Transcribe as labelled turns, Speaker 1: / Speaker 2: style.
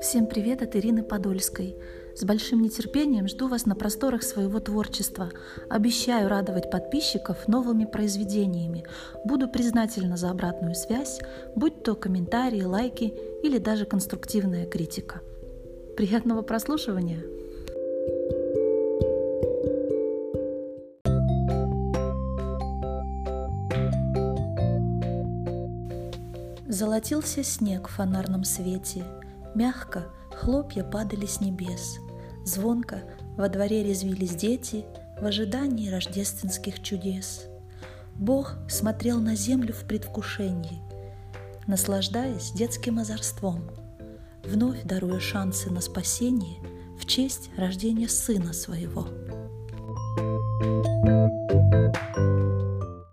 Speaker 1: Всем привет от Ирины Подольской. С большим нетерпением жду вас на просторах своего творчества. Обещаю радовать подписчиков новыми произведениями. Буду признательна за обратную связь, будь то комментарии, лайки или даже конструктивная критика. Приятного прослушивания! Золотился снег в фонарном свете, Мягко хлопья падали с небес, Звонко во дворе резвились дети В ожидании рождественских чудес. Бог смотрел на землю в предвкушении, Наслаждаясь детским озорством, Вновь даруя шансы на спасение В честь рождения сына своего —